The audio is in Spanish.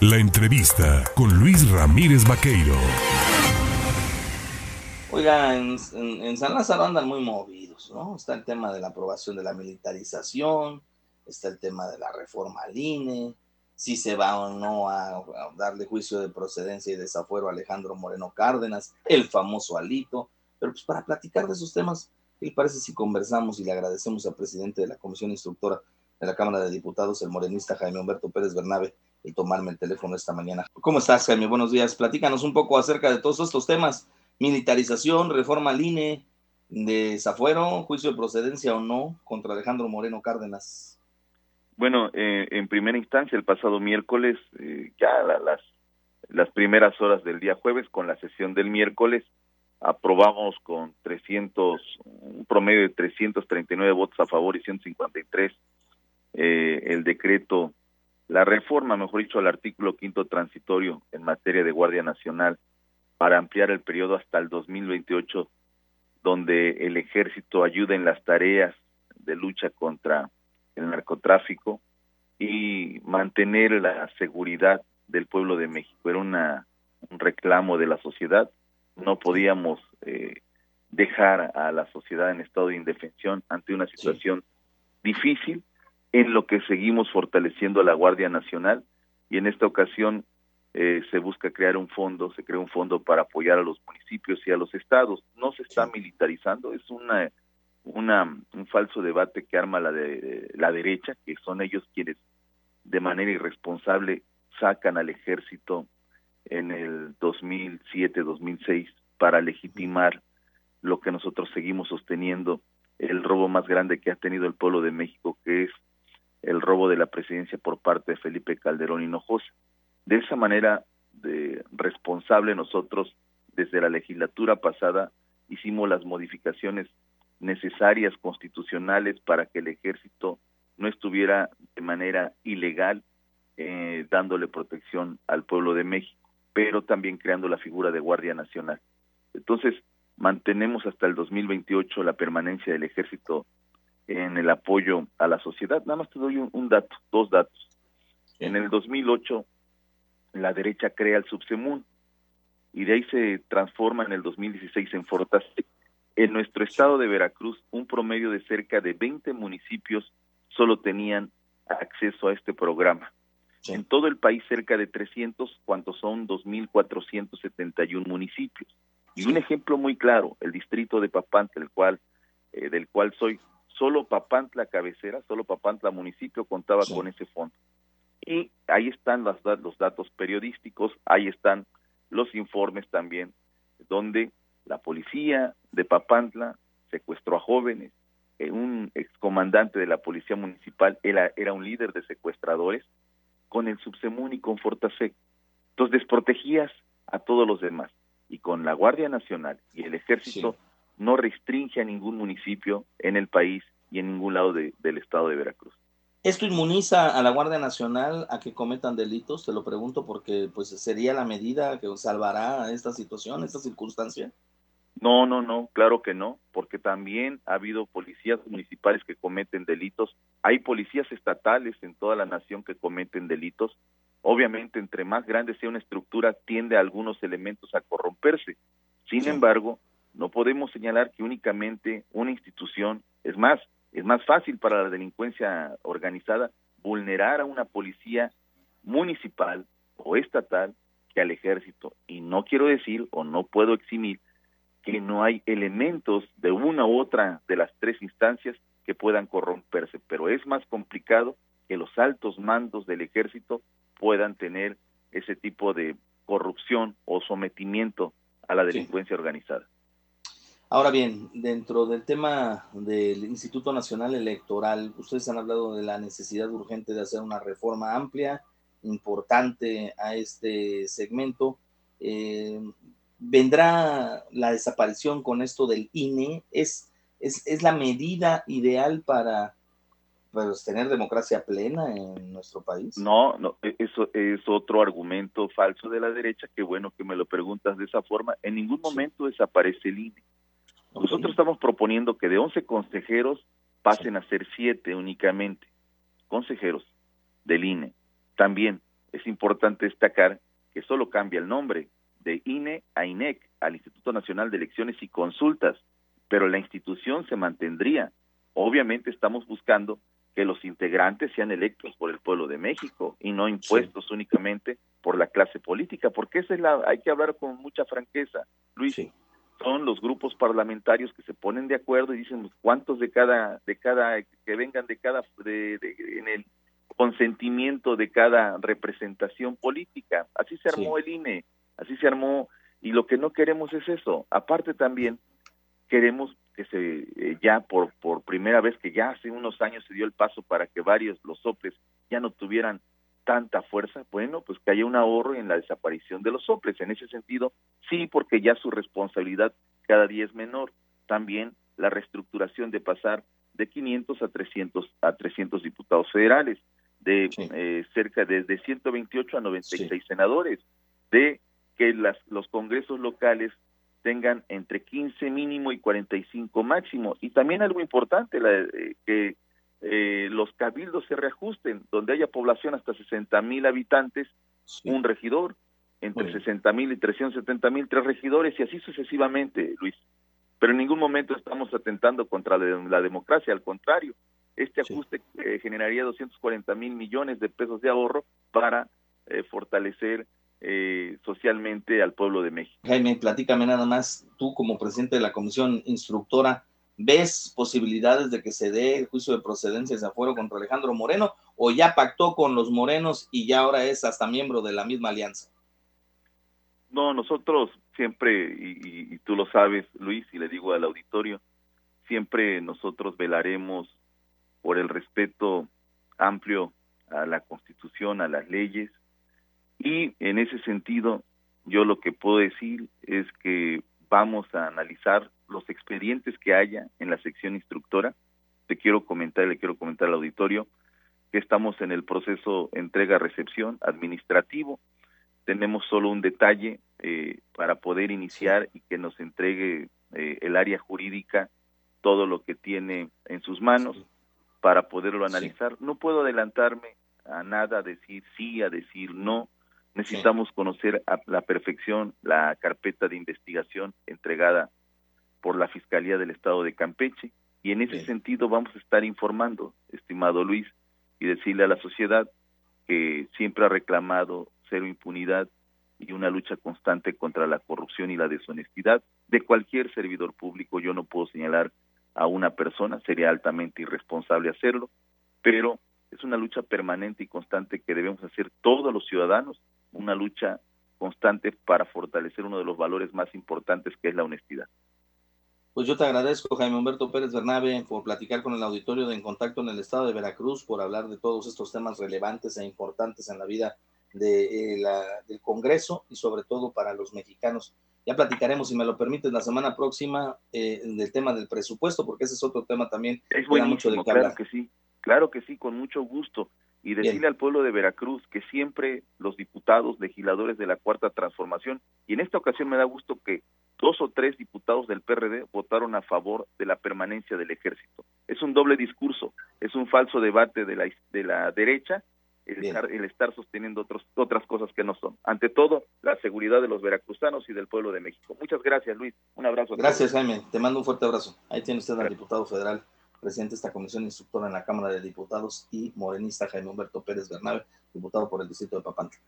La entrevista con Luis Ramírez Vaqueiro. Oiga, en, San Lázaro andan muy movidos, ¿no? Está el tema de la aprobación de la militarización, está el tema de la reforma al INE, si se va o no a, darle juicio de procedencia y desafuero a Alejandro Moreno Cárdenas, el famoso Alito. Pero pues para platicar de esos temas, ¿qué parece si conversamos y le agradecemos al presidente de la Comisión Instructora de la Cámara de Diputados, el morenista Jaime Humberto Pérez Bernabe, y tomarme el teléfono esta mañana. ¿Cómo estás, Jaime? Buenos días. Platícanos un poco acerca de todos estos temas. Militarización, reforma al INE, desafuero, juicio de procedencia o no contra Alejandro Moreno Cárdenas. Bueno, eh, en primera instancia, el pasado miércoles, eh, ya las, las primeras horas del día jueves, con la sesión del miércoles, aprobamos con 300, un promedio de 339 votos a favor y 153 eh, el decreto la reforma, mejor dicho, al artículo quinto transitorio en materia de Guardia Nacional para ampliar el periodo hasta el 2028, donde el ejército ayuda en las tareas de lucha contra el narcotráfico y mantener la seguridad del pueblo de México. Era una, un reclamo de la sociedad. No podíamos eh, dejar a la sociedad en estado de indefensión ante una situación difícil en lo que seguimos fortaleciendo a la Guardia Nacional y en esta ocasión eh, se busca crear un fondo, se crea un fondo para apoyar a los municipios y a los estados. No se está militarizando, es una, una un falso debate que arma la de la derecha, que son ellos quienes de manera irresponsable sacan al ejército en el 2007-2006 para legitimar lo que nosotros seguimos sosteniendo, el robo más grande que ha tenido el pueblo de México, que es el robo de la presidencia por parte de Felipe Calderón Hinojosa. De esa manera de responsable nosotros desde la legislatura pasada hicimos las modificaciones necesarias constitucionales para que el ejército no estuviera de manera ilegal eh, dándole protección al pueblo de México, pero también creando la figura de Guardia Nacional. Entonces, mantenemos hasta el 2028 la permanencia del ejército en el apoyo a la sociedad. Nada más te doy un, dato, dos datos. En el 2008, la derecha crea el Subsemun y de ahí se transforma en el 2016 en Fortasec. En nuestro estado de Veracruz, un promedio de cerca de 20 municipios solo tenían acceso a este programa. En todo el país, cerca de 300, cuantos son 2.471 municipios. Y un ejemplo muy claro, el distrito de Papantla, el cual, eh, del cual soy solo Papantla cabecera, solo Papantla municipio contaba con ese fondo. Y ahí están los, los datos periodísticos, ahí están los informes también, donde la policía de Papantla secuestró a jóvenes, eh, un excomandante de la policía municipal era, era un líder de secuestradores, con el Subsemun y con Fortasec. Entonces desprotegías a todos los demás. Y con la Guardia Nacional y el Ejército no restringe a ningún municipio en el país y en ningún lado del estado de Veracruz. ¿Esto inmuniza a la Guardia Nacional a que cometan delitos? Te lo pregunto porque pues sería la medida que salvará esta situación, esta circunstancia. No, no, no, claro que no, porque también ha habido policías municipales que cometen delitos, hay policías estatales en toda la nación que cometen delitos. Obviamente, entre más grande sea una estructura, tiende a algunos elementos a corromperse. Sin embargo, no podemos señalar que únicamente una institución, es más, es más fácil para la delincuencia organizada vulnerar a una policía municipal o estatal que al ejército. Y no quiero decir o no puedo eximir que no hay elementos de una u otra de las tres instancias que puedan corromperse, pero es más complicado que los altos mandos del ejército puedan tener ese tipo de corrupción o sometimiento a la delincuencia organizada. Ahora bien, dentro del tema del Instituto Nacional Electoral, ustedes han hablado de la necesidad urgente de hacer una reforma amplia, importante a este segmento. Eh, ¿Vendrá la desaparición con esto del INE? ¿Es, es, la medida ideal para pues, tener democracia plena en nuestro país? No, no, e, eso es otro argumento falso de la derecha. Qué bueno que me lo preguntas de esa forma. En ningún momento desaparece el INE nosotros estamos proponiendo que de 11 consejeros pasen a ser 7 únicamente, consejeros del INE. También es importante destacar que solo cambia el nombre de INE a INEC, al Instituto Nacional de Elecciones y Consultas, pero la institución se mantendría. Obviamente estamos buscando que los integrantes sean electos por el pueblo de México y no impuestos únicamente por la clase política, porque esa es la, hay que hablar con mucha franqueza, Luis. Son los grupos parlamentarios que se ponen de acuerdo y dicen cuántos de cada, de cada, que vengan de cada, de, en el consentimiento de cada representación política. Así se armó el INE, así se armó, y lo que no queremos es eso. Aparte también, queremos que se eh, ya por por primera vez que ya hace unos años se dio el paso para que varios los soples ya no tuvieran tanta fuerza, bueno, pues que haya un ahorro en la desaparición de los soples. En ese sentido, sí, porque ya su responsabilidad cada día es menor. También la reestructuración de pasar de 500 a 300 a 300 diputados federales, de eh, cerca de, de 128 a 96 senadores, de que las, los congresos locales tengan entre 15 mínimo y 45 máximo. Y también algo importante, la, eh, que eh, los cabildos se reajusten, donde haya población hasta 60 mil habitantes, un regidor, entre 60 mil y 370 mil, tres regidores, y así sucesivamente, Luis. Pero en ningún momento estamos atentando contra la, democracia, al contrario, este ajuste eh, generaría 240 mil millones de pesos de ahorro para fortalecer eh, socialmente al pueblo de México. Jaime, platícame nada más, tú como presidente de la comisión instructora, ¿ves posibilidades de que se dé el juicio de procedencia de afuero contra Alejandro Moreno o ya pactó con los morenos y ya ahora es hasta miembro de la misma alianza? No, nosotros siempre, y, y tú lo sabes, Luis, y le digo al auditorio, siempre nosotros velaremos por el respeto amplio a la Constitución, a las leyes, y en ese sentido, yo lo que puedo decir es que vamos a analizar los expedientes que haya en la sección instructora. Te quiero comentar, le quiero comentar al auditorio que estamos en el proceso entrega-recepción administrativo. Tenemos solo un detalle eh, para poder iniciar y que nos entregue eh, el área jurídica todo lo que tiene en sus manos para poderlo analizar. No puedo adelantarme a nada, a decir sí, a decir no, Necesitamos conocer a la perfección la carpeta de investigación entregada por la Fiscalía del Estado de Campeche y en ese sentido vamos a estar informando, estimado Luis, y decirle a la sociedad que siempre ha reclamado cero impunidad y una lucha constante contra la corrupción y la deshonestidad de cualquier servidor público. Yo no puedo señalar a una persona, sería altamente irresponsable hacerlo, pero es una lucha permanente y constante que debemos hacer todos los ciudadanos una lucha constante para fortalecer uno de los valores más importantes que es la honestidad. Pues yo te agradezco, Jaime Humberto Pérez Bernabe, por platicar con el auditorio de En Contacto en el Estado de Veracruz, por hablar de todos estos temas relevantes e importantes en la vida de, eh, la, del Congreso y sobre todo para los mexicanos. Ya platicaremos, si me lo permites, la semana próxima eh, del tema del presupuesto, porque ese es otro tema también. Es mucho de claro que sí, claro que sí, con mucho gusto y decirle al pueblo de Veracruz que siempre los diputados, legisladores de la Cuarta Transformación, y en esta ocasión me da gusto que dos o tres diputados del PRD votaron a favor de la permanencia del ejército. Es un doble discurso, es un falso debate de la, de la derecha el estar, el estar, sosteniendo otros, otras cosas que no son. Ante todo, la seguridad de los veracruzanos y del pueblo de México. Muchas gracias, Luis. Un abrazo. gracias, Jaime. Te mando un fuerte abrazo. Ahí tiene usted al diputado federal presidente de esta comisión instructora en la Cámara de Diputados, y morenista Jaime Humberto Pérez Bernabe, diputado por el distrito de Papantla.